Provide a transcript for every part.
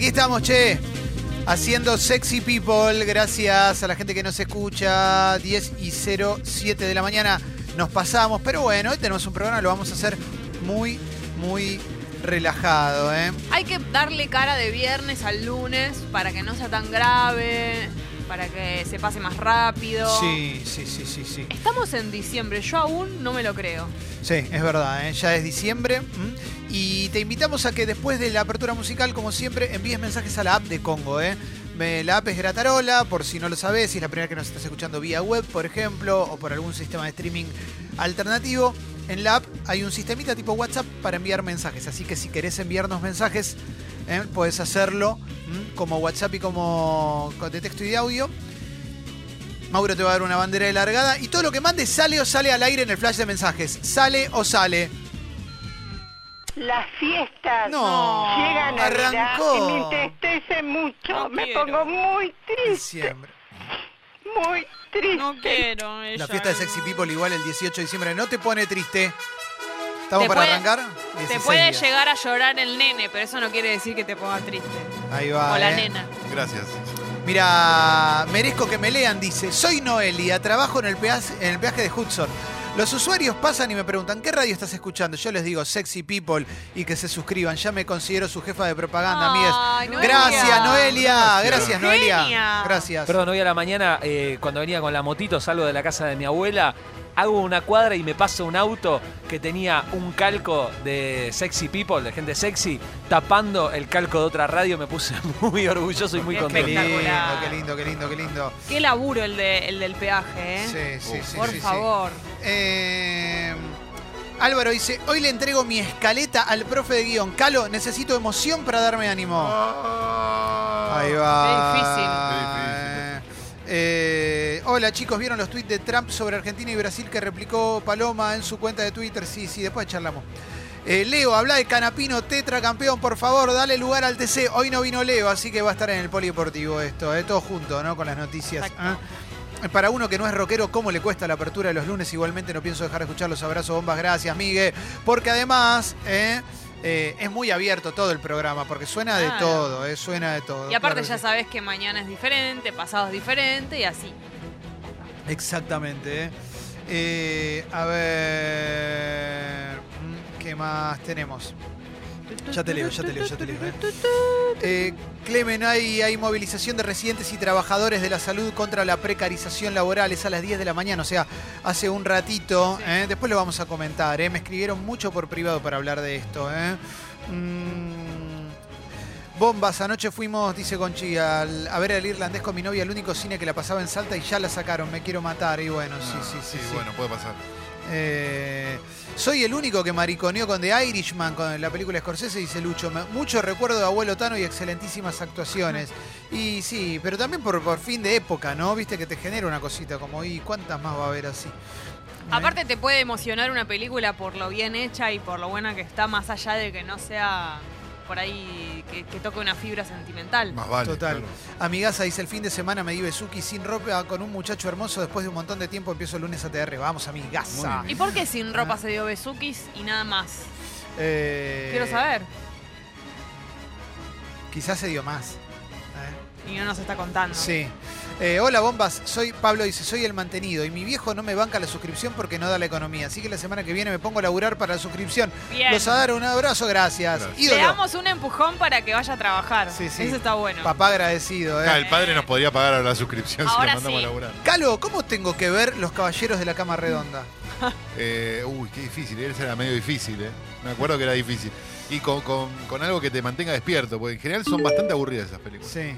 Aquí estamos, che. Haciendo Sexy People. Gracias a la gente que nos escucha. 10 y 07 de la mañana nos pasamos. Pero bueno, hoy tenemos un programa, lo vamos a hacer muy, muy relajado, ¿eh? Hay que darle cara de viernes al lunes para que no sea tan grave, para que se pase más rápido. Sí, sí, sí, sí, sí. Estamos en diciembre, yo aún no me lo creo. Sí, es verdad, ¿eh? ya es diciembre. Y te invitamos a que después de la apertura musical, como siempre, envíes mensajes a la app de Congo. ¿eh? La app es Gratarola, por si no lo sabes, si es la primera que nos estás escuchando vía web, por ejemplo, o por algún sistema de streaming alternativo. En la app hay un sistemita tipo WhatsApp para enviar mensajes, así que si querés enviarnos mensajes, ¿eh? puedes hacerlo ¿m? como WhatsApp y como de texto y de audio. Mauro te va a dar una bandera de largada y todo lo que mandes sale o sale al aire en el flash de mensajes. Sale o sale. Las fiestas No, llegan a arrancó. y me entristece mucho. No me quiero. pongo muy triste, Diciembre. muy triste. No quiero. La ella. fiesta de Sexy People igual el 18 de diciembre no te pone triste. ¿Estamos Te para puede- arrancar? Te 16 puede días. llegar a llorar el nene, pero eso no quiere decir que te ponga triste. Ahí va. o la eh. nena. Gracias. Mira, merezco que me lean, dice. Soy Noelia, trabajo en el, peaje, en el peaje de Hudson. Los usuarios pasan y me preguntan, ¿qué radio estás escuchando? Yo les digo, Sexy People, y que se suscriban. Ya me considero su jefa de propaganda, Ay. Noelia. Gracias, Noelia. Gracias. Noelia. Gracias. Perdón, hoy a la mañana, eh, cuando venía con la motito, salgo de la casa de mi abuela, hago una cuadra y me paso un auto que tenía un calco de sexy people, de gente sexy, tapando el calco de otra radio. Me puse muy orgulloso y muy Qué Qué contento. lindo, Espectacular. qué lindo, qué lindo, qué lindo. Qué laburo el, de, el del peaje, ¿eh? Sí, sí, sí. Por sí, sí. favor. Eh, Álvaro dice, hoy le entrego mi escaleta al profe de guion. Calo, necesito emoción para darme ánimo. Ahí va. Qué difícil. Qué difícil. Eh, hola chicos, ¿vieron los tweets de Trump sobre Argentina y Brasil que replicó Paloma en su cuenta de Twitter? Sí, sí, después charlamos. Eh, Leo, habla de Canapino, tetra campeón, por favor, dale lugar al TC. Hoy no vino Leo, así que va a estar en el polideportivo esto, eh, todo junto, ¿no? Con las noticias. ¿eh? Para uno que no es rockero, ¿cómo le cuesta la apertura de los lunes? Igualmente no pienso dejar de escuchar los abrazos, bombas, gracias, Migue. Porque además eh, eh, es muy abierto todo el programa, porque suena de todo, eh, suena de todo. Y aparte claro ya sí. sabes que mañana es diferente, pasado es diferente y así. Exactamente. eh. Eh, a ver. ¿Qué más tenemos? Ya te leo, ya te leo, ya te leo. eh. Eh, Clemen, hay, hay movilización de residentes y trabajadores de la salud contra la precarización laboral. Es a las 10 de la mañana, o sea, hace un ratito. Sí. Después lo vamos a comentar. Me escribieron mucho por privado para hablar de esto. eh. Mm, Bombas, anoche fuimos, dice Conchi, al- a ver el irlandés con mi novia, el único cine que la pasaba en Salta y ya la sacaron, me quiero matar. Y bueno, sí, sí, sí. Sí, sí. bueno, puede pasar. Eh, soy el único que mariconeó con The Irishman, con la película Scorsese, dice Lucho. Me- Mucho recuerdo de Abuelo Tano y excelentísimas actuaciones. Y sí, pero también por, por fin de época, ¿no? Viste que te genera una cosita como, ¿y cuántas más va a haber así? ¿Eh? Aparte te puede emocionar una película por lo bien hecha y por lo buena que está, más allá de que no sea por ahí que, que toque una fibra sentimental. Más vale. Total. claro. Amigaza dice el fin de semana me di besuki sin ropa con un muchacho hermoso. Después de un montón de tiempo empiezo el lunes a TR. Vamos, amigaza. Muy ¿Y por qué sin ropa se dio besukis y nada más? Eh, Quiero saber. Quizás se dio más. ¿eh? Y no nos está contando. Sí. Eh, hola bombas, soy Pablo dice, soy el mantenido y mi viejo no me banca la suscripción porque no da la economía. Así que la semana que viene me pongo a laburar para la suscripción. Bien. Los a dar un abrazo, gracias. Gracias. Le damos un empujón para que vaya a trabajar. Sí, sí. Eso está bueno. Papá agradecido. ¿eh? el padre nos podría pagar la suscripción si Ahora lo mandamos sí. a laburar. Calo, ¿cómo tengo que ver los caballeros de la cama redonda? Eh, uy, qué difícil. Ese era medio difícil, ¿eh? Me acuerdo que era difícil. Y con, con- con algo que te mantenga despierto, porque en general son bastante aburridas esas películas. Sí.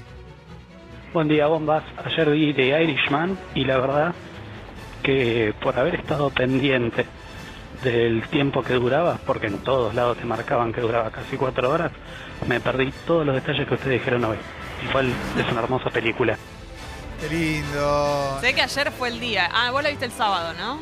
Buen día, bombas. Ayer vi The Irishman y la verdad que por haber estado pendiente del tiempo que duraba, porque en todos lados te marcaban que duraba casi cuatro horas, me perdí todos los detalles que ustedes dijeron hoy. Igual es una hermosa película. Qué lindo. Sé que ayer fue el día. Ah, vos la viste el sábado, ¿no?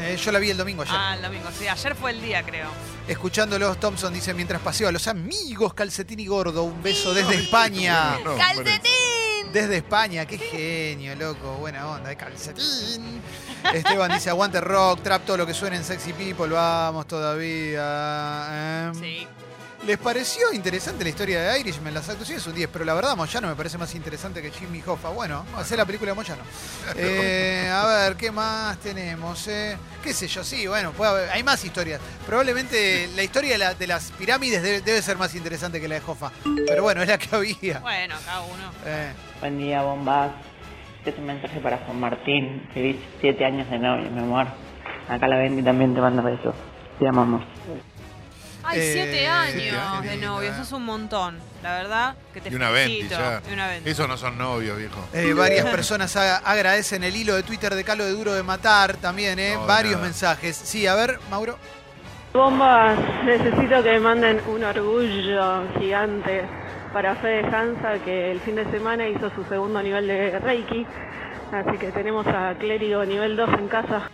Eh, yo la vi el domingo ayer. Ah, el domingo. Sí, ayer fue el día, creo. Escuchándolos, Thompson dice mientras paseo a los amigos Calcetín y Gordo. Un beso desde España. No, ¡Calcetín! Desde España, qué genio, loco, buena onda, de calcetín. Esteban dice, aguante rock, trap, todo lo que suene en Sexy People, vamos todavía. ¿eh? Sí. ¿Les pareció interesante la historia de Irishman? Las actuaciones un 10, pero la verdad Moyano me parece más interesante que Jimmy Hoffa. Bueno, a hacer la película de Moyano. Eh, a ver, ¿qué más tenemos? eh? ¿Qué sé yo? Sí, bueno, puede haber- hay más historias. Probablemente la historia de, la- de las pirámides debe, debe ser más interesante que la de Hoffa. Pero bueno, es la que había. Bueno, cada uno. Eh, Buen día, bombas. Este es un mensaje para Juan Martín. Feliz siete años de novio, mi amor. Acá la Bendy también te manda besos. Te amamos. Ay, Eh, siete siete años de novio, eso es un montón. La verdad, que te Y una venti felicito. ya. Y una. Esos no son novios, viejo. eh, varias personas a- agradecen el hilo de Twitter de Calo de Duro de Matar también, ¿eh? No, Varios nada. mensajes. Sí, a ver, Mauro. Bombas, necesito que me manden un orgullo gigante para Fede Hansa, que el fin de semana hizo su segundo nivel de Reiki. Así que tenemos a Clérigo nivel 2 en casa.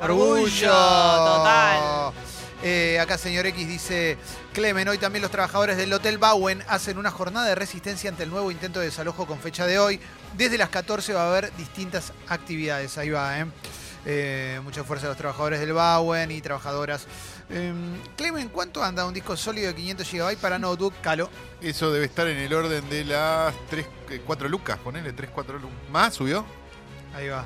Orgullo. total. Eh, acá señor X dice, Clemen, hoy también los trabajadores del Hotel Bowen hacen una jornada de resistencia ante el nuevo intento de desalojo con fecha de hoy. Desde las 14 va a haber distintas actividades. Ahí va, ¿eh? Eh, mucha fuerza a los trabajadores del Bowen y trabajadoras. Eh, Clemen, ¿cuánto anda un disco sólido de 500 GB para notebook? Calo. Eso debe estar en el orden de las 3, 4 lucas, ponele 3, 4 lucas. ¿Más subió? Ahí va.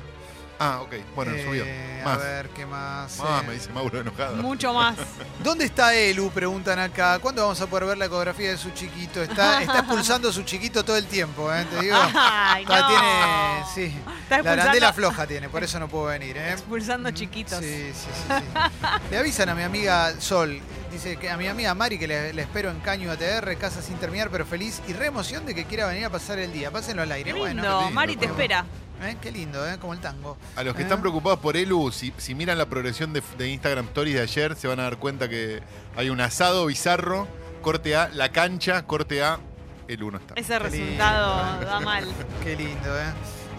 Ah, ok. Bueno, Eh, subió. A ver, ¿qué más? Más, Eh, me dice Mauro enojado. Mucho más. ¿Dónde está Elu? Preguntan acá. ¿Cuándo vamos a poder ver la ecografía de su chiquito? Está, está expulsando a su chiquito todo el tiempo, ¿eh? Te digo. Ay, Está- no. tiene, sí. Está La arandela expulsando, floja tiene, por eso no puedo venir, ¿eh? expulsando chiquitos. Sí, sí, sí, sí. Le avisan a mi amiga Sol, dice que a mi amiga Mari que le, le espero en Caño ATR, casa sin terminar, pero feliz y re emoción de que quiera venir a pasar el día. Pásenlo al aire. Qué Bueno, lindo. Mari te espera. ¿Eh? qué lindo, ¿eh? Como el tango. A los que ¿Eh? están preocupados por Elu, si, si miran la progresión de, de Instagram Stories de ayer, se van a dar cuenta que hay un asado bizarro, corte A, la cancha, corte A, Elu no está. Ese Qué resultado lindo. da mal. Qué lindo, ¿eh?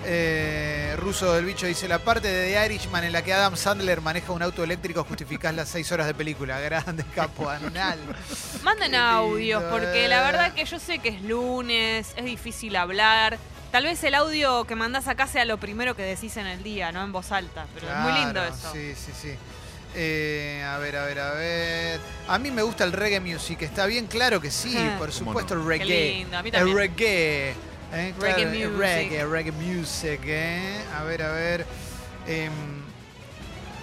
Eh, Ruso del Bicho dice, la parte de The Irishman en la que Adam Sandler maneja un auto eléctrico justificás las seis horas de película. Grande capo anal. Manden audios, porque eh. la verdad que yo sé que es lunes, es difícil hablar. Tal vez el audio que mandás acá sea lo primero que decís en el día, no en voz alta. Pero es muy lindo eso. Sí, sí, sí. Eh, a ver, a ver, a ver. A mí me gusta el reggae music. Está bien, claro que sí, por ¿Cómo supuesto, el Qué reggae. lindo, a mí El también. reggae. Eh, claro, Reggae el music. Reggae, reggae music, eh. A ver, a ver. Em,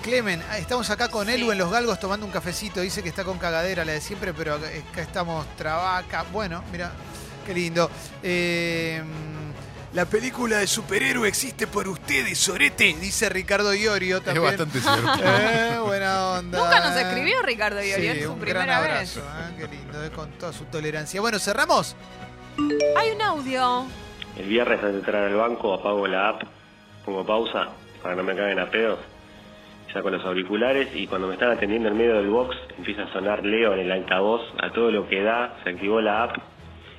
Clemen, ah, estamos acá con Sí. Elu en Los Galgos tomando un cafecito. Dice que está con cagadera, la de siempre, pero acá estamos trabaca. Bueno, mira, qué lindo. Em, la película de superhéroe existe por ustedes, Sorete, dice Ricardo Iorio Es también. bastante cierto. Eh, buena onda. Nunca nos escribió Ricardo Sí, Iorio, es su un primera gran vez. eh, qué lindo, eh, con toda su tolerancia. Bueno, cerramos. Hay un audio. El viernes antes de entrar al banco apago la app, pongo pausa para que no me caguen a pedos, saco los auriculares y cuando me están atendiendo en medio del box empieza a sonar Leo en el altavoz a todo lo que da, se activó la app,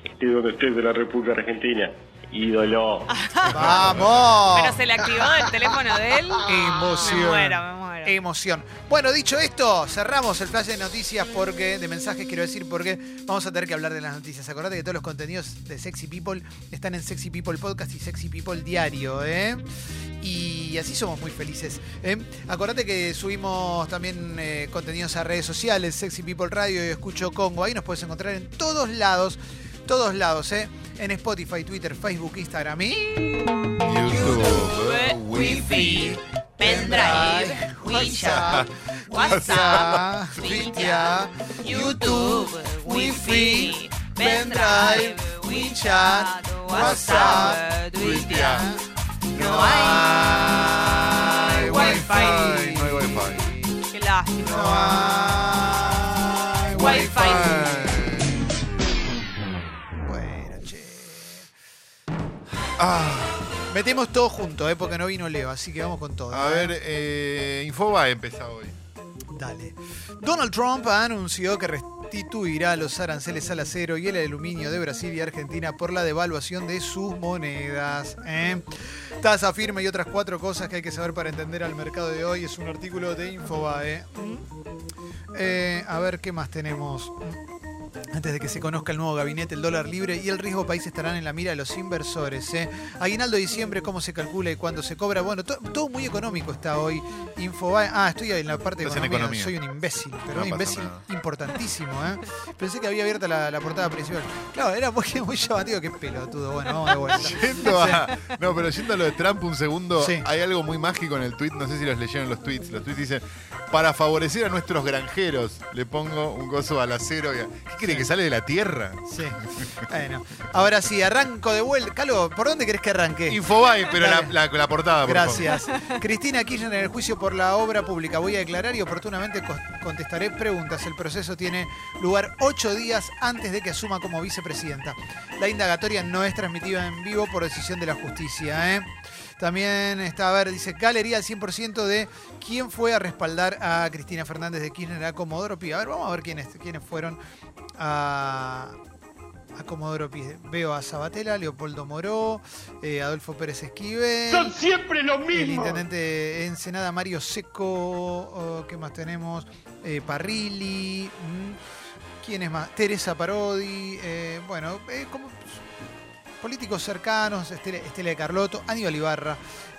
estoy donde estoy de la República Argentina, ídolo. ¡Vamos! Pero se le activó el teléfono de él. Emoción. Me muero, me muero. Emoción. Bueno, dicho esto, cerramos el flash de noticias porque, de mensajes quiero decir, porque vamos a tener que hablar de las noticias. Acordate que todos los contenidos de Sexy People están en Sexy People Podcast y Sexy People Diario, ¿eh? Y así somos muy felices. ¿eh? Acordate que subimos también eh, contenidos a redes sociales, Sexy People Radio y Escucho Congo. Ahí nos puedes encontrar en todos lados, todos lados, ¿eh? En Spotify, Twitter, Facebook, Instagram y... YouTube, eh, Wi-Fi, pendrive, WeChat, WhatsApp, Twitter, YouTube, Wi-Fi, pendrive, WeChat, WhatsApp, Twitter. No hay Wi-Fi. No hay Wi-Fi. Qué lástima. No hay Wi-Fi. Ah, metemos todo junto, ¿eh? porque no vino Leo, así que vamos con todo. A ¿eh? ver, eh, Infobae empieza hoy. Dale. Donald Trump anunció que restituirá los aranceles al acero y el aluminio de Brasil y Argentina por la devaluación de sus monedas. ¿eh? Tasa firme y otras cuatro cosas que hay que saber para entender al mercado de hoy. Es un artículo de Infobae. Eh, a ver, ¿qué más tenemos? Antes de que se conozca el nuevo gabinete, el dólar libre y el riesgo país estarán en la mira de los inversores. ¿eh? Aguinaldo de diciembre, cómo se calcula y cuándo se cobra. Bueno, to- todo muy económico está hoy. Infobae. Ah, estoy en la parte de economía. economía. Soy un imbécil, pero No un imbécil nada. importantísimo. ¿eh? Pensé que había abierta la, la portada principal. Claro, era muy, muy llamativo. Qué pelotudo. Bueno, vamos de vuelta. Yendo a- no, pero yendo a lo de Trump un segundo, Sí. hay algo muy mágico en el tweet, no sé si los leyeron los tweets. Los tweets dicen, para favorecer a nuestros granjeros, le pongo un gozo al acero. y a- ¿Qué cree que sale de la tierra? Sí. Bueno, ahora sí, arranco de vuelta. Calo, ¿por dónde querés que arranque? Infobae, pero la, Dale. la- la portada, por favor. Gracias. Cristina Kirchner en el juicio por la obra pública. Voy a declarar y oportunamente contestaré preguntas. El proceso tiene lugar ocho días antes de que asuma como vicepresidenta. La indagatoria no es transmitida en vivo por decisión de la justicia. ¿eh? También está, a ver, dice, galería al 100% de quién fue a respaldar a Cristina Fernández de Kirchner a Comodoro Pi. A ver, vamos a ver quiénes, quiénes fueron a, a Comodoro Pi. Veo a Sabatella, Leopoldo Moró, eh, Adolfo Pérez Esquivel. Son siempre lo El mismo. intendente de Ensenada, Mario Seco. oh, ¿Qué más tenemos? Eh, Parrilli. mm, ¿Quién es más? Teresa Parodi. eh, bueno, eh, como políticos cercanos, Estela, Estela de Carlotto, Aníbal Ibarra,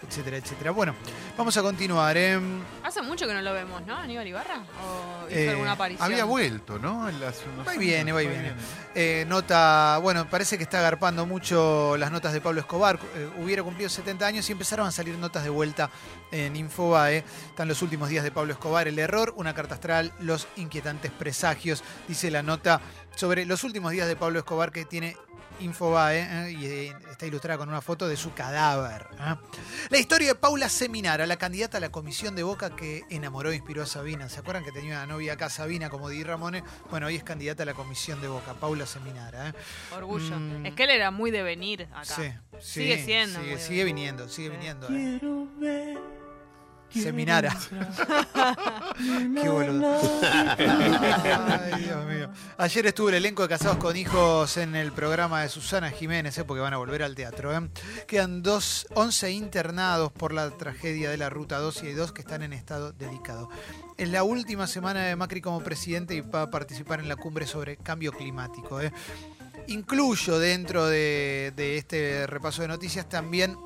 etcétera, etcétera. Bueno, vamos a continuar. ¿eh? Hace mucho que no lo vemos, ¿no? Aníbal Ibarra. ¿O hizo Eh, alguna aparición? Había vuelto, ¿no? En las- unos Va y viene, va y viene. Eh, nota, bueno, parece que está agarpando mucho las notas de Pablo Escobar. Eh, hubiera cumplido 70 años y empezaron a salir notas de vuelta en Infobae. Están los últimos días de Pablo Escobar, el error, una carta astral, los inquietantes presagios. Dice la nota sobre los últimos días de Pablo Escobar que tiene Infobae eh, y eh, está ilustrada con una foto de su cadáver. ¿eh? La historia de Paula Seminara, la candidata a la comisión de Boca que enamoró e inspiró a Sabina. ¿Se acuerdan que tenía una novia acá, Sabina, como Di Ramone? Bueno, hoy es candidata a la comisión de Boca, Paula Seminara. ¿eh? Orgullo. Mm. Es que él era muy de venir acá. Sí, sí, Sigue siendo. Sigue, viniendo, sigue viniendo. ¿eh? Seminara. Qué boludo. Ay, Dios mío. Ayer estuvo el elenco de Casados con Hijos en el programa de Susana Jiménez, ¿eh? porque van a volver al teatro. ¿eh? Quedan dos, 11 internados por la tragedia de la Ruta 2 y hay dos que están en estado delicado. Es la última semana de Macri como presidente y va a participar en la cumbre sobre cambio climático. ¿eh? Incluyo dentro de, de este repaso de noticias también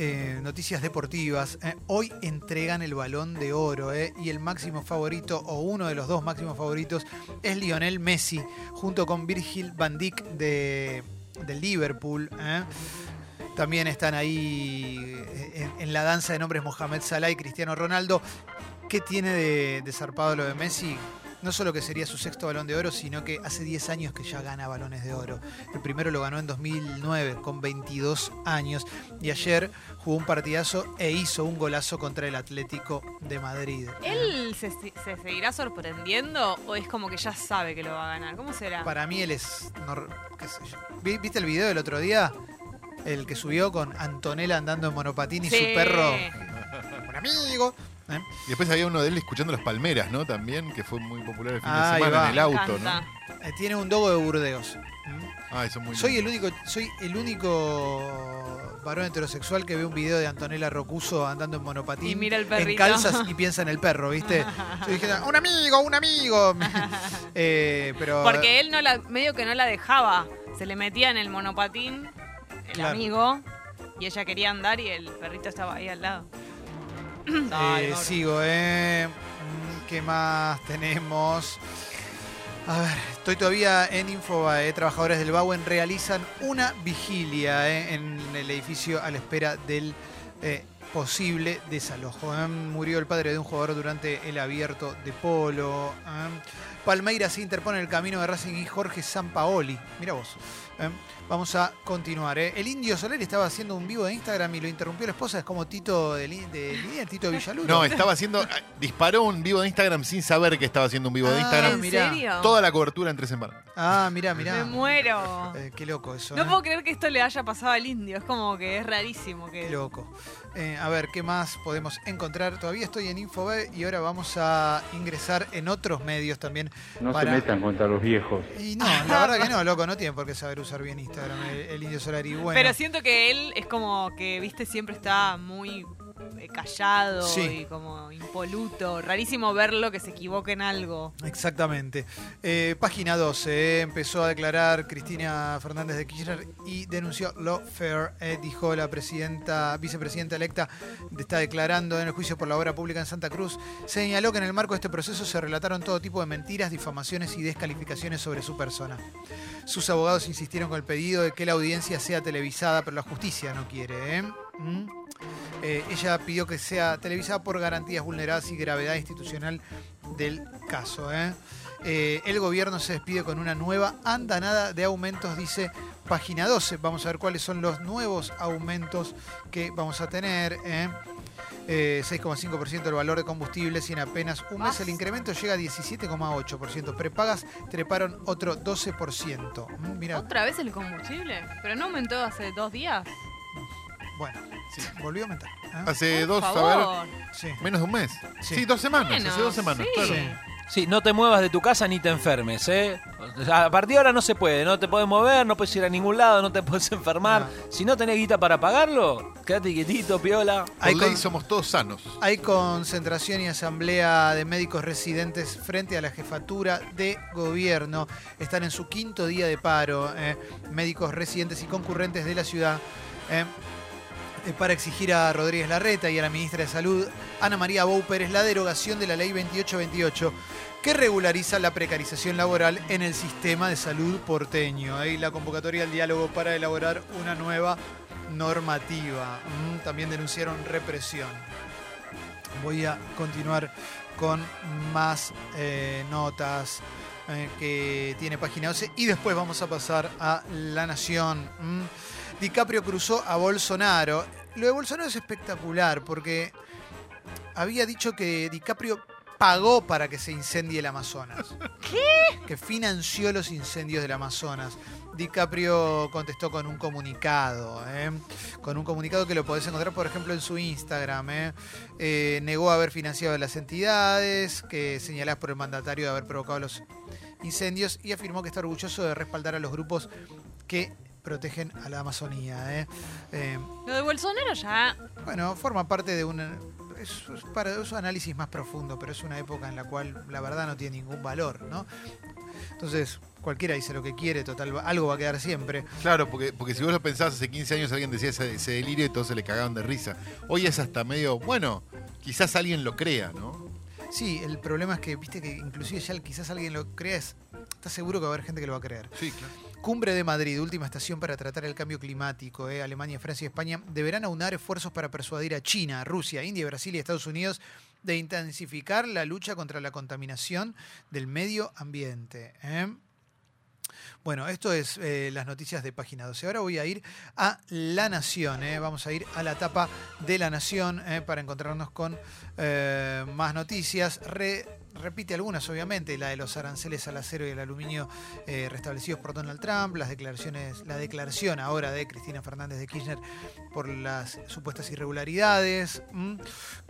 eh, noticias deportivas. eh, hoy entregan el balón de oro eh, y el máximo favorito, o uno de los dos máximos favoritos, es Lionel Messi, junto con Virgil van Dijk de, Liverpool. También están ahí en, en la danza de nombres Mohamed Salah y Cristiano Ronaldo. ¿Qué tiene de, de zarpado lo de Messi? No solo que sería su sexto balón de oro, sino que hace 10 años que ya gana balones de oro. El primero lo ganó en 2009 con 22 años y ayer jugó un partidazo e hizo un golazo contra el Atlético de Madrid. ¿Él se, se seguirá sorprendiendo o es como que ya sabe que lo va a ganar? ¿Cómo será? Para mí él es... no- qué sé yo. ¿Vi- ¿Viste el video del otro día? El que subió con Antonella andando en monopatín y Sí. su perro... Un amigo. ¿Eh? Y después había uno de él escuchando las palmeras, ¿no? También, que fue muy popular el fin de semana en el auto. ¿no? Eh, Tiene un dogo de Burdeos. ¿Mm? Ah, eso es muy Soy lindo. el único, soy el único varón heterosexual que ve un video de Antonella Rocuso andando en monopatín Y mira el en perrito. calzas y piensa en el perro, ¿viste? Yo dije, un amigo, un amigo. Eh, pero Porque él no la, medio que no la dejaba. Se le metía en el monopatín el Claro. amigo y ella quería andar y el perrito estaba ahí al lado. eh, sigo, ¿eh? Mm, ¿Qué más tenemos? A ver, estoy todavía en Infobae. Trabajadores del Bauen realizan una vigilia ¿eh? en el edificio a la espera del eh, posible desalojo. ¿eh? Murió el padre de un jugador durante el abierto de polo. ¿Eh? Palmeiras se interpone en el camino de Racing y Jorge Sampaoli. Mira vos. ¿eh? Vamos a continuar. ¿eh? El Indio Soler estaba haciendo un vivo de Instagram y lo interrumpió la esposa. Es como Tito de, de Liniers, Tito Villaluro. No, estaba haciendo. ah, Disparó un vivo de Instagram sin saber que estaba haciendo un vivo de Ah, Instagram. ¿En mirá. serio? Toda la cobertura en tres semanas. Ah, mirá, mirá. Me muero. Eh, qué loco eso. No ¿eh? puedo creer que esto le haya pasado al indio. Es como que es rarísimo Qué que. loco. Eh, a ver, ¿qué más podemos encontrar? Todavía estoy en Infobae y ahora vamos a ingresar en otros medios también. No para- se metan contra los viejos. Y no, la verdad que no, loco, no tiene por qué saber usar bien Instagram, el, el Indio Solari. Bueno, Pero siento que él es como que, viste, siempre está muy callado Sí. y como impoluto. Rarísimo verlo que se equivoque en algo. Exactamente. Eh, página 12. eh, empezó a declarar Cristina Fernández de Kirchner y denunció lawfare. eh, dijo la presidenta, vicepresidenta electa, está declarando en el juicio por la obra pública en Santa Cruz. Señaló que en el marco de este proceso se relataron todo tipo de mentiras, difamaciones y descalificaciones sobre su persona. Sus abogados insistieron con el pedido de que la audiencia sea televisada, pero la justicia no quiere. ¿eh? ¿Mm? Eh, ella pidió que sea televisada por garantías vulneradas y gravedad institucional del caso. ¿eh? Eh, el gobierno se despide con una nueva andanada de aumentos, dice página 12. Vamos a ver cuáles son los nuevos aumentos que vamos a tener. ¿eh? Eh, 6,5% del valor de combustibles y en apenas un mes el incremento llega a 17,8%. Prepagas treparon otro 12%. Mm, Mira, ¿Otra vez el combustible? ¿Pero no aumentó hace dos días? Bueno, sí, volvió a aumentar. ¿eh? Hace Por dos, a favor. ver, Sí. menos de un mes. Sí. Sí, dos semanas, Bueno, hace dos semanas, sí. claro. Sí. Sí, no te muevas de tu casa ni te enfermes, ¿eh? O sea, a partir de ahora no se puede, no te puedes mover, no puedes ir a ningún lado, no te puedes enfermar. No. Si no tenés guita para pagarlo, quédate quietito, piola. Hay Por ley con- somos todos sanos. Hay concentración y asamblea de médicos residentes frente a la jefatura de gobierno. Están en su quinto día de paro. eh, médicos residentes y concurrentes de la ciudad. eh, para exigir a Rodríguez Larreta y a la ministra de Salud, Ana María Bou Pérez, la derogación de la ley 2828 que regulariza la precarización laboral en el sistema de salud porteño. y la convocatoria al diálogo para elaborar una nueva normativa. Mm, también denunciaron represión. Voy a continuar con más eh, notas eh, que tiene página 12 y después vamos a pasar a La Nación. Mm. DiCaprio cruzó a Bolsonaro. Lo de Bolsonaro es espectacular porque había dicho que DiCaprio pagó para que se incendie el Amazonas. ¿Qué? Que financió los incendios del Amazonas. DiCaprio contestó con un comunicado, ¿eh? con un comunicado que lo podés encontrar, por ejemplo, en su Instagram. ¿eh? Eh, negó haber financiado las entidades que señaladas por el mandatario de haber provocado los incendios y afirmó que está orgulloso de respaldar a los grupos que protegen a la Amazonía. ¿eh? Eh, Lo de Bolsonaro ya. bueno, forma parte de un es, es para es un análisis más profundo, pero es una época en la cual la verdad no tiene ningún valor, ¿no? Entonces, cualquiera dice lo que quiere, total, algo va a quedar siempre. Claro, porque, porque si vos lo pensabas hace 15 años alguien decía ese, ese delirio y todos se le cagaban de risa. Hoy es hasta medio, bueno, quizás alguien lo crea, ¿no? Sí, el problema es que, viste que inclusive ya quizás alguien lo crea, es- ¿estás seguro que va a haber gente que lo va a creer? Sí, claro. Cumbre de Madrid, última estación para tratar el cambio climático. ¿eh? Alemania, Francia y España deberán aunar esfuerzos para persuadir a China, Rusia, India, Brasil y Estados Unidos de intensificar la lucha contra la contaminación del medio ambiente. ¿eh? Bueno, esto es eh, las noticias de página 12. Ahora voy a ir a La Nación. Vamos a ir a la tapa de La Nación para encontrarnos con más noticias. Repite algunas, obviamente, la de los aranceles al acero y al aluminio eh, restablecidos por Donald Trump, las declaraciones, la declaración ahora de Cristina Fernández de Kirchner por las supuestas irregularidades.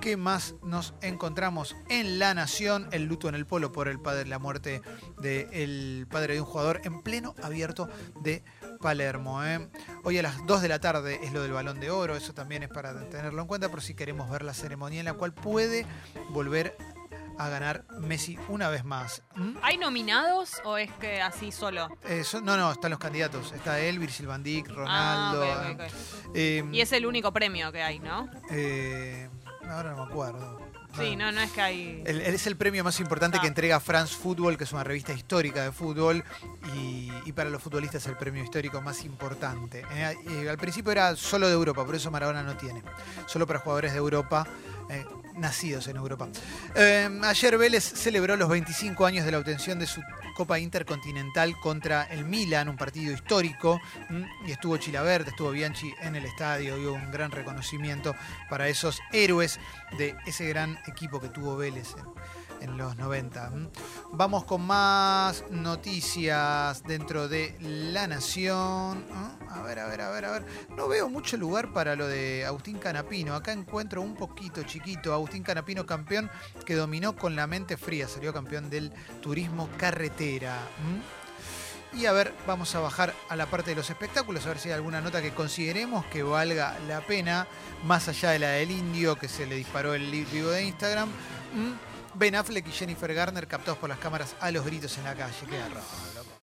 ¿Qué más nos encontramos en La Nación? El luto en el polo por el padre, la muerte del padre de un jugador en pleno abierto de Palermo. ¿eh? Hoy a las 2 de la tarde es lo del balón de oro, eso también es para tenerlo en cuenta, por si queremos ver la ceremonia en la cual puede volver a ganar Messi una vez más. ¿m? ¿Hay nominados o es que así solo? Eh, no, no, están los candidatos. Está él, Virgil van Dijk, Ronaldo. Ah, ok. eh, Y es el único premio que hay, ¿no? eh, ahora no me acuerdo. Sí, no, no es que hay. El- es el premio más importante Ah. que entrega France Football, que es una revista histórica de fútbol, y, y para los futbolistas es el premio histórico más importante. Eh, eh, al principio era solo de Europa, por eso Maradona no tiene. Solo para jugadores de Europa, eh, nacidos en Europa. Eh, ayer Vélez celebró los 25 años de la obtención de su Copa Intercontinental contra el Milan, un partido histórico, y estuvo Chilavert, estuvo Bianchi en el estadio, hubo un gran reconocimiento para esos héroes de ese gran equipo que tuvo Vélez en, los 90. ¿m? Vamos con más noticias dentro de La Nación. A ver, a ver, a ver, a ver. No veo mucho lugar para lo de Agustín Canapino. Acá encuentro un poquito chiquito. Agustín Canapino, campeón que dominó con la mente fría. Salió campeón del turismo carretera. Y a ver, vamos a bajar a la parte de los espectáculos, a ver si hay alguna nota que consideremos que valga la pena, más allá de la del indio que se le disparó el vivo de Instagram. Ben Affleck y Jennifer Garner captados por las cámaras a los gritos en la calle.